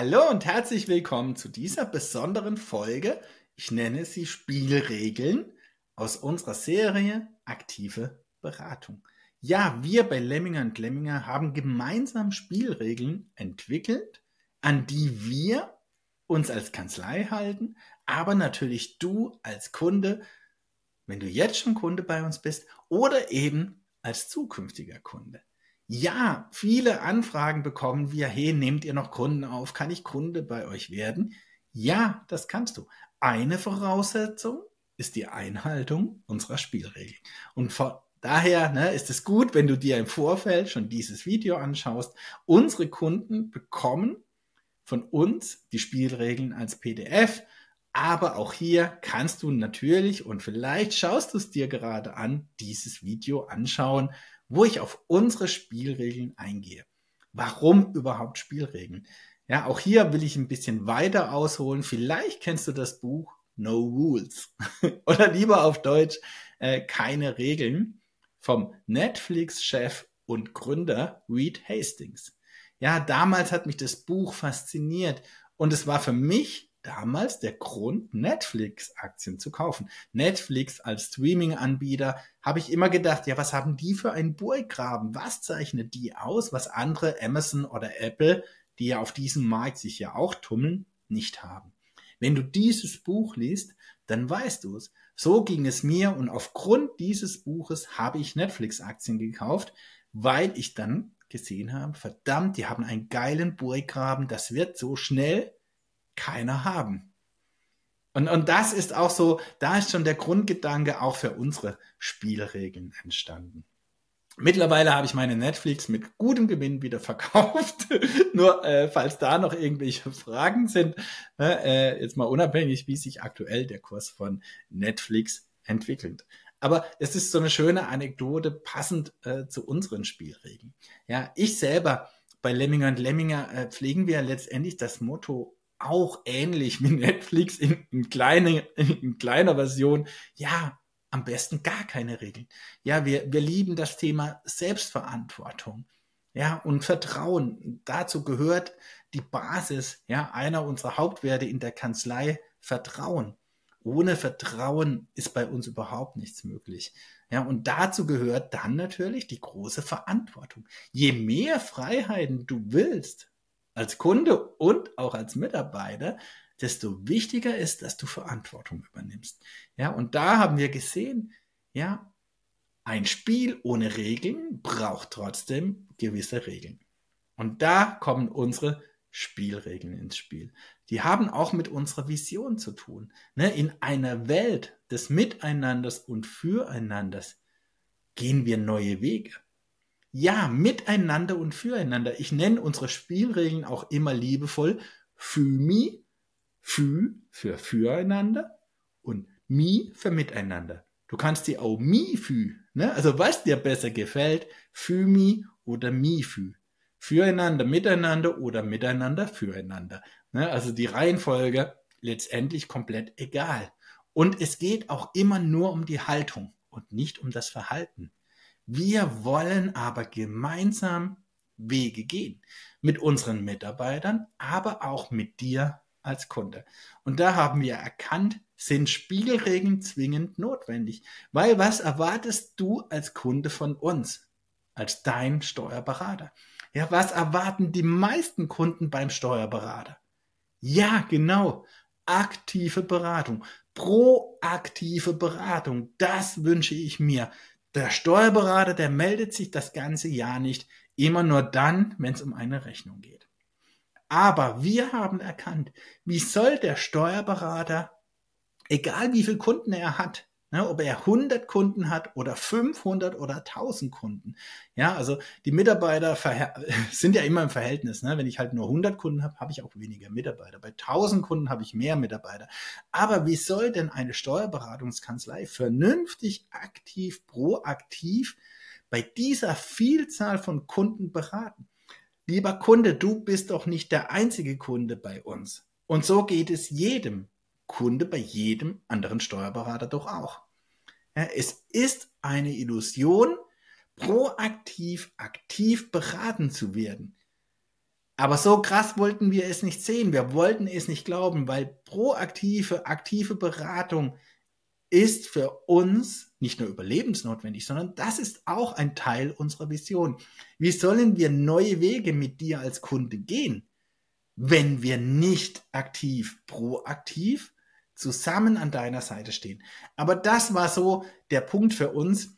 Hallo und herzlich willkommen zu dieser besonderen Folge. Ich nenne sie Spielregeln aus unserer Serie Aktive Beratung. Ja, wir bei Lemminger und Lemminger haben gemeinsam Spielregeln entwickelt, an die wir uns als Kanzlei halten, aber natürlich du als Kunde, wenn du jetzt schon Kunde bei uns bist oder eben als zukünftiger Kunde. Ja, viele Anfragen bekommen wir, hey, nehmt ihr noch Kunden auf? Kann ich Kunde bei euch werden? Ja, das kannst du. Eine Voraussetzung ist die Einhaltung unserer Spielregeln. Und von daher ne, ist es gut, wenn du dir im Vorfeld schon dieses Video anschaust. Unsere Kunden bekommen von uns die Spielregeln als PDF. Aber auch hier kannst du natürlich, und vielleicht schaust du es dir gerade an, dieses Video anschauen wo ich auf unsere Spielregeln eingehe. Warum überhaupt Spielregeln? Ja, auch hier will ich ein bisschen weiter ausholen. Vielleicht kennst du das Buch No Rules oder lieber auf Deutsch äh, keine Regeln vom Netflix-Chef und Gründer Reed Hastings. Ja, damals hat mich das Buch fasziniert und es war für mich damals der Grund, Netflix-Aktien zu kaufen. Netflix als Streaming-Anbieter habe ich immer gedacht, ja, was haben die für einen Burggraben? Was zeichnet die aus, was andere Amazon oder Apple, die ja auf diesem Markt sich ja auch tummeln, nicht haben? Wenn du dieses Buch liest, dann weißt du es. So ging es mir und aufgrund dieses Buches habe ich Netflix-Aktien gekauft, weil ich dann gesehen habe, verdammt, die haben einen geilen Burggraben, das wird so schnell keiner haben. Und, und das ist auch so, da ist schon der Grundgedanke auch für unsere Spielregeln entstanden. Mittlerweile habe ich meine Netflix mit gutem Gewinn wieder verkauft. Nur äh, falls da noch irgendwelche Fragen sind, ne, äh, jetzt mal unabhängig, wie sich aktuell der Kurs von Netflix entwickelt. Aber es ist so eine schöne Anekdote passend äh, zu unseren Spielregeln. Ja, ich selber bei Lemminger und Lemminger äh, pflegen wir letztendlich das Motto auch ähnlich wie Netflix in, in, kleine, in kleiner Version. Ja, am besten gar keine Regeln. Ja, wir, wir lieben das Thema Selbstverantwortung. Ja, und Vertrauen. Dazu gehört die Basis, ja, einer unserer Hauptwerte in der Kanzlei, Vertrauen. Ohne Vertrauen ist bei uns überhaupt nichts möglich. Ja, und dazu gehört dann natürlich die große Verantwortung. Je mehr Freiheiten du willst, als Kunde und auch als Mitarbeiter, desto wichtiger ist, dass du Verantwortung übernimmst. Ja, und da haben wir gesehen, ja, ein Spiel ohne Regeln braucht trotzdem gewisse Regeln. Und da kommen unsere Spielregeln ins Spiel. Die haben auch mit unserer Vision zu tun. Ne? In einer Welt des Miteinanders und Füreinanders gehen wir neue Wege. Ja, miteinander und füreinander. Ich nenne unsere Spielregeln auch immer liebevoll Fümi, Fü für füreinander und Mi für miteinander. Du kannst die auch Mi Fü, ne? Also was dir besser gefällt, Fümi oder Mi Fü. Füreinander, miteinander oder miteinander, füreinander. Ne? Also die Reihenfolge letztendlich komplett egal. Und es geht auch immer nur um die Haltung und nicht um das Verhalten. Wir wollen aber gemeinsam Wege gehen. Mit unseren Mitarbeitern, aber auch mit dir als Kunde. Und da haben wir erkannt, sind Spielregeln zwingend notwendig. Weil was erwartest du als Kunde von uns? Als dein Steuerberater? Ja, was erwarten die meisten Kunden beim Steuerberater? Ja, genau. Aktive Beratung. Proaktive Beratung. Das wünsche ich mir. Der Steuerberater, der meldet sich das ganze Jahr nicht, immer nur dann, wenn es um eine Rechnung geht. Aber wir haben erkannt, wie soll der Steuerberater, egal wie viele Kunden er hat, Ne, ob er 100 Kunden hat oder 500 oder 1000 Kunden. Ja, also die Mitarbeiter sind ja immer im Verhältnis. Ne? Wenn ich halt nur 100 Kunden habe, habe ich auch weniger Mitarbeiter. Bei 1000 Kunden habe ich mehr Mitarbeiter. Aber wie soll denn eine Steuerberatungskanzlei vernünftig, aktiv, proaktiv bei dieser Vielzahl von Kunden beraten? Lieber Kunde, du bist doch nicht der einzige Kunde bei uns. Und so geht es jedem. Kunde bei jedem anderen Steuerberater doch auch. Ja, es ist eine Illusion, proaktiv, aktiv beraten zu werden. Aber so krass wollten wir es nicht sehen. Wir wollten es nicht glauben, weil proaktive, aktive Beratung ist für uns nicht nur überlebensnotwendig, sondern das ist auch ein Teil unserer Vision. Wie sollen wir neue Wege mit dir als Kunde gehen, wenn wir nicht aktiv, proaktiv zusammen an deiner Seite stehen? Aber das war so der Punkt für uns.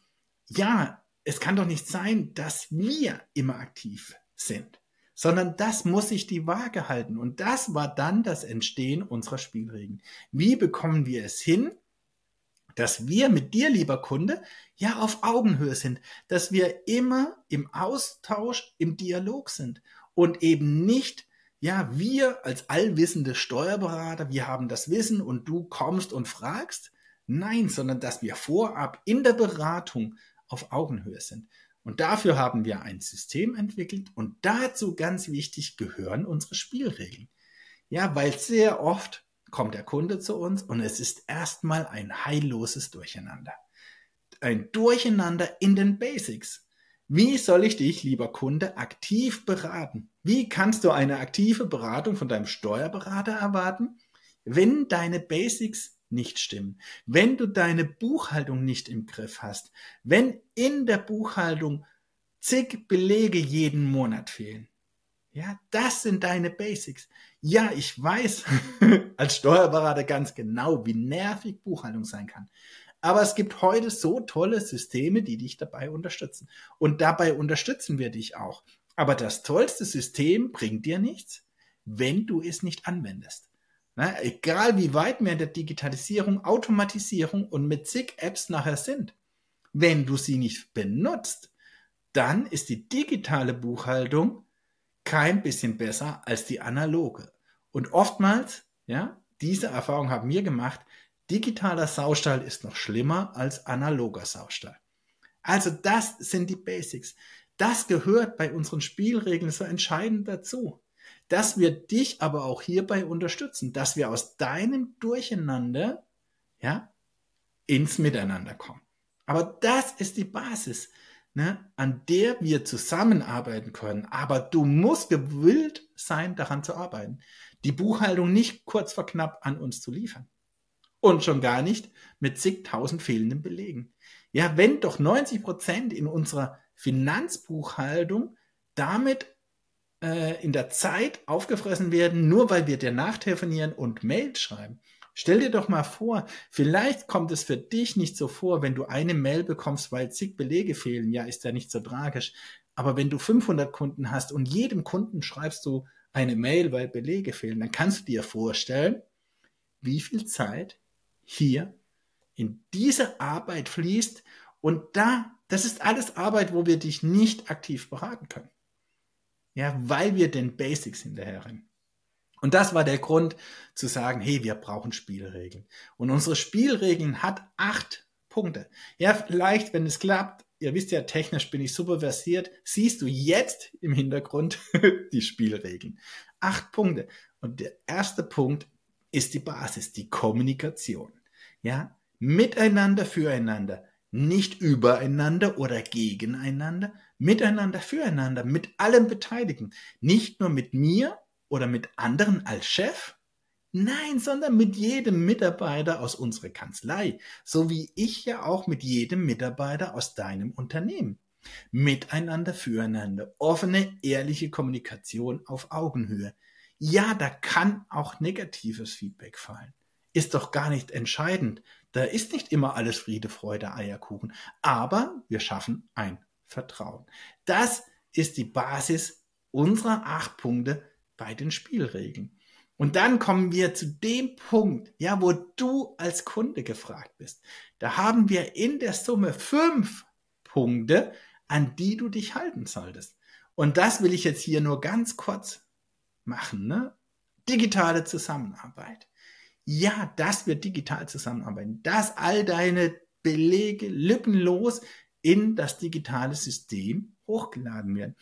Ja, es kann doch nicht sein, dass wir immer aktiv sind sondern das muss sich die Waage halten. Und das war dann das Entstehen unserer Spielregeln. Wie bekommen wir es hin, dass wir mit dir, lieber Kunde, ja auf Augenhöhe sind, dass wir immer im Austausch, im Dialog sind und eben nicht, ja, wir als allwissende Steuerberater, wir haben das Wissen und du kommst und fragst. Nein, sondern dass wir vorab in der Beratung auf Augenhöhe sind. Und dafür haben wir ein System entwickelt und dazu ganz wichtig gehören unsere Spielregeln. Ja, weil sehr oft kommt der Kunde zu uns und es ist erstmal ein heilloses Durcheinander. Ein Durcheinander in den Basics. Wie soll ich dich, lieber Kunde, aktiv beraten? Wie kannst du eine aktive Beratung von deinem Steuerberater erwarten, wenn deine Basics nicht stimmen, wenn du deine Buchhaltung nicht im Griff hast, wenn in der Buchhaltung zig Belege jeden Monat fehlen. Ja, das sind deine Basics. Ja, ich weiß als Steuerberater ganz genau, wie nervig Buchhaltung sein kann. Aber es gibt heute so tolle Systeme, die dich dabei unterstützen. Und dabei unterstützen wir dich auch. Aber das tollste System bringt dir nichts, wenn du es nicht anwendest. Na, egal wie weit wir in der Digitalisierung, Automatisierung und mit zig Apps nachher sind, wenn du sie nicht benutzt, dann ist die digitale Buchhaltung kein bisschen besser als die analoge. Und oftmals, ja, diese Erfahrung haben wir gemacht, digitaler Saustall ist noch schlimmer als analoger Saustall. Also das sind die Basics. Das gehört bei unseren Spielregeln so entscheidend dazu dass wir dich aber auch hierbei unterstützen, dass wir aus deinem Durcheinander, ja, ins Miteinander kommen. Aber das ist die Basis, ne, an der wir zusammenarbeiten können. Aber du musst gewillt sein, daran zu arbeiten. Die Buchhaltung nicht kurz vor knapp an uns zu liefern. Und schon gar nicht mit zigtausend fehlenden Belegen. Ja, wenn doch 90 Prozent in unserer Finanzbuchhaltung damit äh, in der Zeit aufgefressen werden, nur weil wir dir nachtelefonieren und Mails schreiben. Stell dir doch mal vor, vielleicht kommt es für dich nicht so vor, wenn du eine Mail bekommst, weil zig Belege fehlen. Ja, ist ja nicht so tragisch. Aber wenn du 500 Kunden hast und jedem Kunden schreibst du eine Mail, weil Belege fehlen, dann kannst du dir vorstellen, wie viel Zeit hier in diese Arbeit fließt. Und da, das ist alles Arbeit, wo wir dich nicht aktiv beraten können. Ja, weil wir den Basics hinterherrennen. Und das war der Grund zu sagen, hey, wir brauchen Spielregeln. Und unsere Spielregeln hat acht Punkte. Ja, vielleicht, wenn es klappt, ihr wisst ja, technisch bin ich super versiert, siehst du jetzt im Hintergrund die Spielregeln. Acht Punkte. Und der erste Punkt ist die Basis, die Kommunikation. Ja, miteinander, füreinander nicht übereinander oder gegeneinander, miteinander, füreinander, mit allen Beteiligten. Nicht nur mit mir oder mit anderen als Chef, nein, sondern mit jedem Mitarbeiter aus unserer Kanzlei, so wie ich ja auch mit jedem Mitarbeiter aus deinem Unternehmen. Miteinander, füreinander, offene, ehrliche Kommunikation auf Augenhöhe. Ja, da kann auch negatives Feedback fallen. Ist doch gar nicht entscheidend, da ist nicht immer alles Friede, Freude, Eierkuchen, aber wir schaffen ein Vertrauen. Das ist die Basis unserer acht Punkte bei den Spielregeln. Und dann kommen wir zu dem Punkt, ja, wo du als Kunde gefragt bist. Da haben wir in der Summe fünf Punkte, an die du dich halten solltest. Und das will ich jetzt hier nur ganz kurz machen. Ne? Digitale Zusammenarbeit ja, dass wir digital zusammenarbeiten, dass all deine Belege lückenlos in das digitale System hochgeladen werden.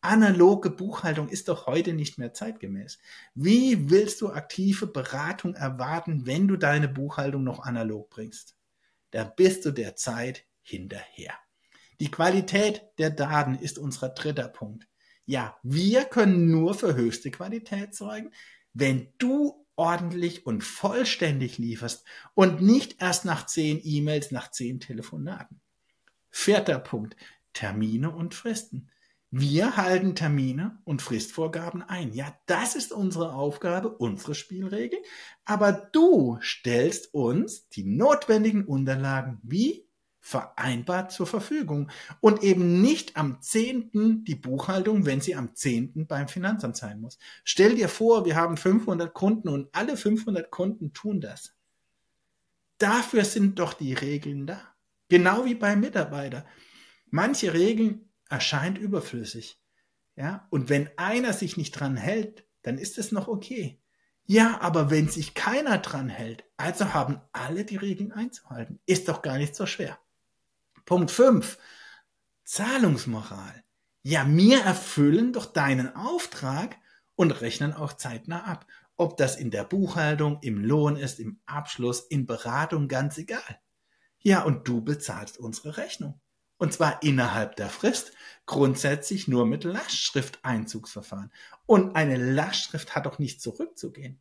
Analoge Buchhaltung ist doch heute nicht mehr zeitgemäß. Wie willst du aktive Beratung erwarten, wenn du deine Buchhaltung noch analog bringst? Da bist du der Zeit hinterher. Die Qualität der Daten ist unser dritter Punkt. Ja, wir können nur für höchste Qualität sorgen, wenn du ordentlich und vollständig lieferst und nicht erst nach zehn E-Mails, nach zehn Telefonaten. Vierter Punkt. Termine und Fristen. Wir halten Termine und Fristvorgaben ein. Ja, das ist unsere Aufgabe, unsere Spielregel. Aber du stellst uns die notwendigen Unterlagen wie vereinbart zur Verfügung und eben nicht am 10. die Buchhaltung, wenn sie am 10. beim Finanzamt sein muss. Stell dir vor, wir haben 500 Kunden und alle 500 Kunden tun das. Dafür sind doch die Regeln da. Genau wie beim Mitarbeiter. Manche Regeln erscheint überflüssig. Ja, und wenn einer sich nicht dran hält, dann ist es noch okay. Ja, aber wenn sich keiner dran hält, also haben alle die Regeln einzuhalten. Ist doch gar nicht so schwer. Punkt 5. Zahlungsmoral. Ja, wir erfüllen doch deinen Auftrag und rechnen auch zeitnah ab. Ob das in der Buchhaltung, im Lohn ist, im Abschluss, in Beratung, ganz egal. Ja, und du bezahlst unsere Rechnung. Und zwar innerhalb der Frist, grundsätzlich nur mit Lastschrifteinzugsverfahren. Und eine Lastschrift hat doch nicht zurückzugehen.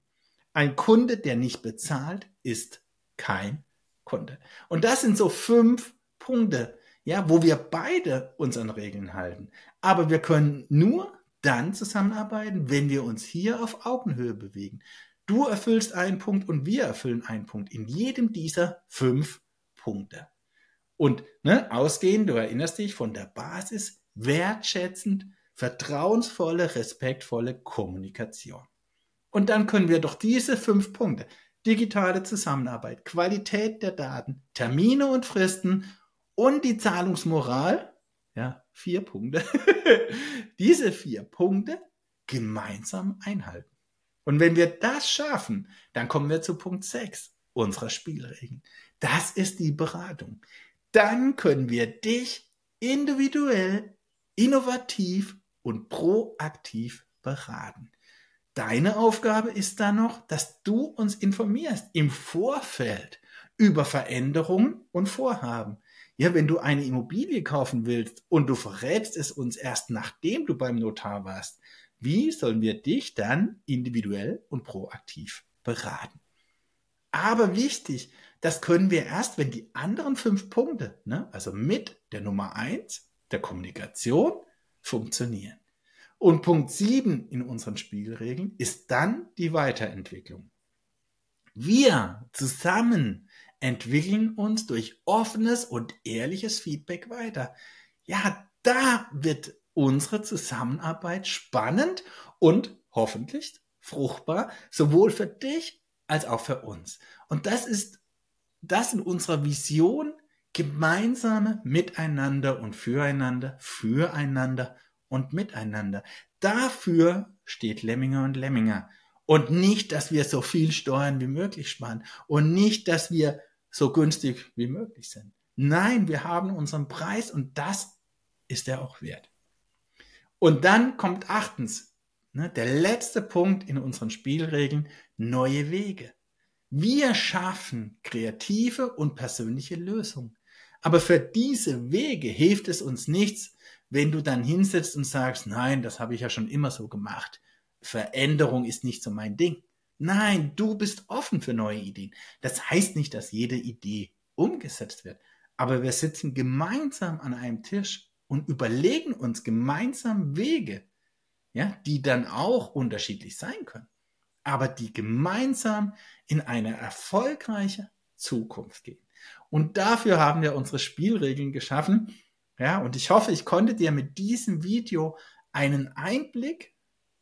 Ein Kunde, der nicht bezahlt, ist kein Kunde. Und das sind so fünf Punkte, ja, wo wir beide uns an Regeln halten. Aber wir können nur dann zusammenarbeiten, wenn wir uns hier auf Augenhöhe bewegen. Du erfüllst einen Punkt und wir erfüllen einen Punkt in jedem dieser fünf Punkte. Und ne, ausgehend, du erinnerst dich, von der Basis wertschätzend, vertrauensvolle, respektvolle Kommunikation. Und dann können wir doch diese fünf Punkte, digitale Zusammenarbeit, Qualität der Daten, Termine und Fristen und die Zahlungsmoral, ja, vier Punkte, diese vier Punkte gemeinsam einhalten. Und wenn wir das schaffen, dann kommen wir zu Punkt 6 unserer Spielregeln. Das ist die Beratung dann können wir dich individuell, innovativ und proaktiv beraten. Deine Aufgabe ist dann noch, dass du uns informierst im Vorfeld über Veränderungen und Vorhaben. Ja, wenn du eine Immobilie kaufen willst und du verrätst es uns erst nachdem du beim Notar warst, wie sollen wir dich dann individuell und proaktiv beraten? Aber wichtig, das können wir erst, wenn die anderen fünf Punkte, ne, also mit der Nummer eins, der Kommunikation, funktionieren. Und Punkt sieben in unseren Spielregeln ist dann die Weiterentwicklung. Wir zusammen entwickeln uns durch offenes und ehrliches Feedback weiter. Ja, da wird unsere Zusammenarbeit spannend und hoffentlich fruchtbar, sowohl für dich als auch für uns. Und das ist das in unserer Vision gemeinsame Miteinander und Füreinander, füreinander und miteinander. Dafür steht Lemminger und Lemminger. Und nicht, dass wir so viel Steuern wie möglich sparen und nicht, dass wir so günstig wie möglich sind. Nein, wir haben unseren Preis und das ist er auch wert. Und dann kommt achtens, ne, der letzte Punkt in unseren Spielregeln, neue Wege. Wir schaffen kreative und persönliche Lösungen. Aber für diese Wege hilft es uns nichts, wenn du dann hinsetzt und sagst, nein, das habe ich ja schon immer so gemacht. Veränderung ist nicht so mein Ding. Nein, du bist offen für neue Ideen. Das heißt nicht, dass jede Idee umgesetzt wird. Aber wir sitzen gemeinsam an einem Tisch und überlegen uns gemeinsam Wege, ja, die dann auch unterschiedlich sein können aber die gemeinsam in eine erfolgreiche Zukunft gehen. Und dafür haben wir unsere Spielregeln geschaffen. Ja, und ich hoffe, ich konnte dir mit diesem Video einen Einblick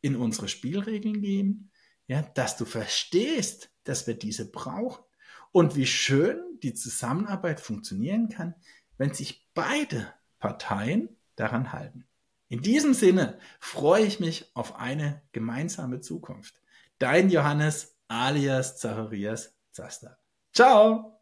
in unsere Spielregeln geben, ja, dass du verstehst, dass wir diese brauchen und wie schön die Zusammenarbeit funktionieren kann, wenn sich beide Parteien daran halten. In diesem Sinne freue ich mich auf eine gemeinsame Zukunft. Dein Johannes alias Zacharias Zaster. Ciao!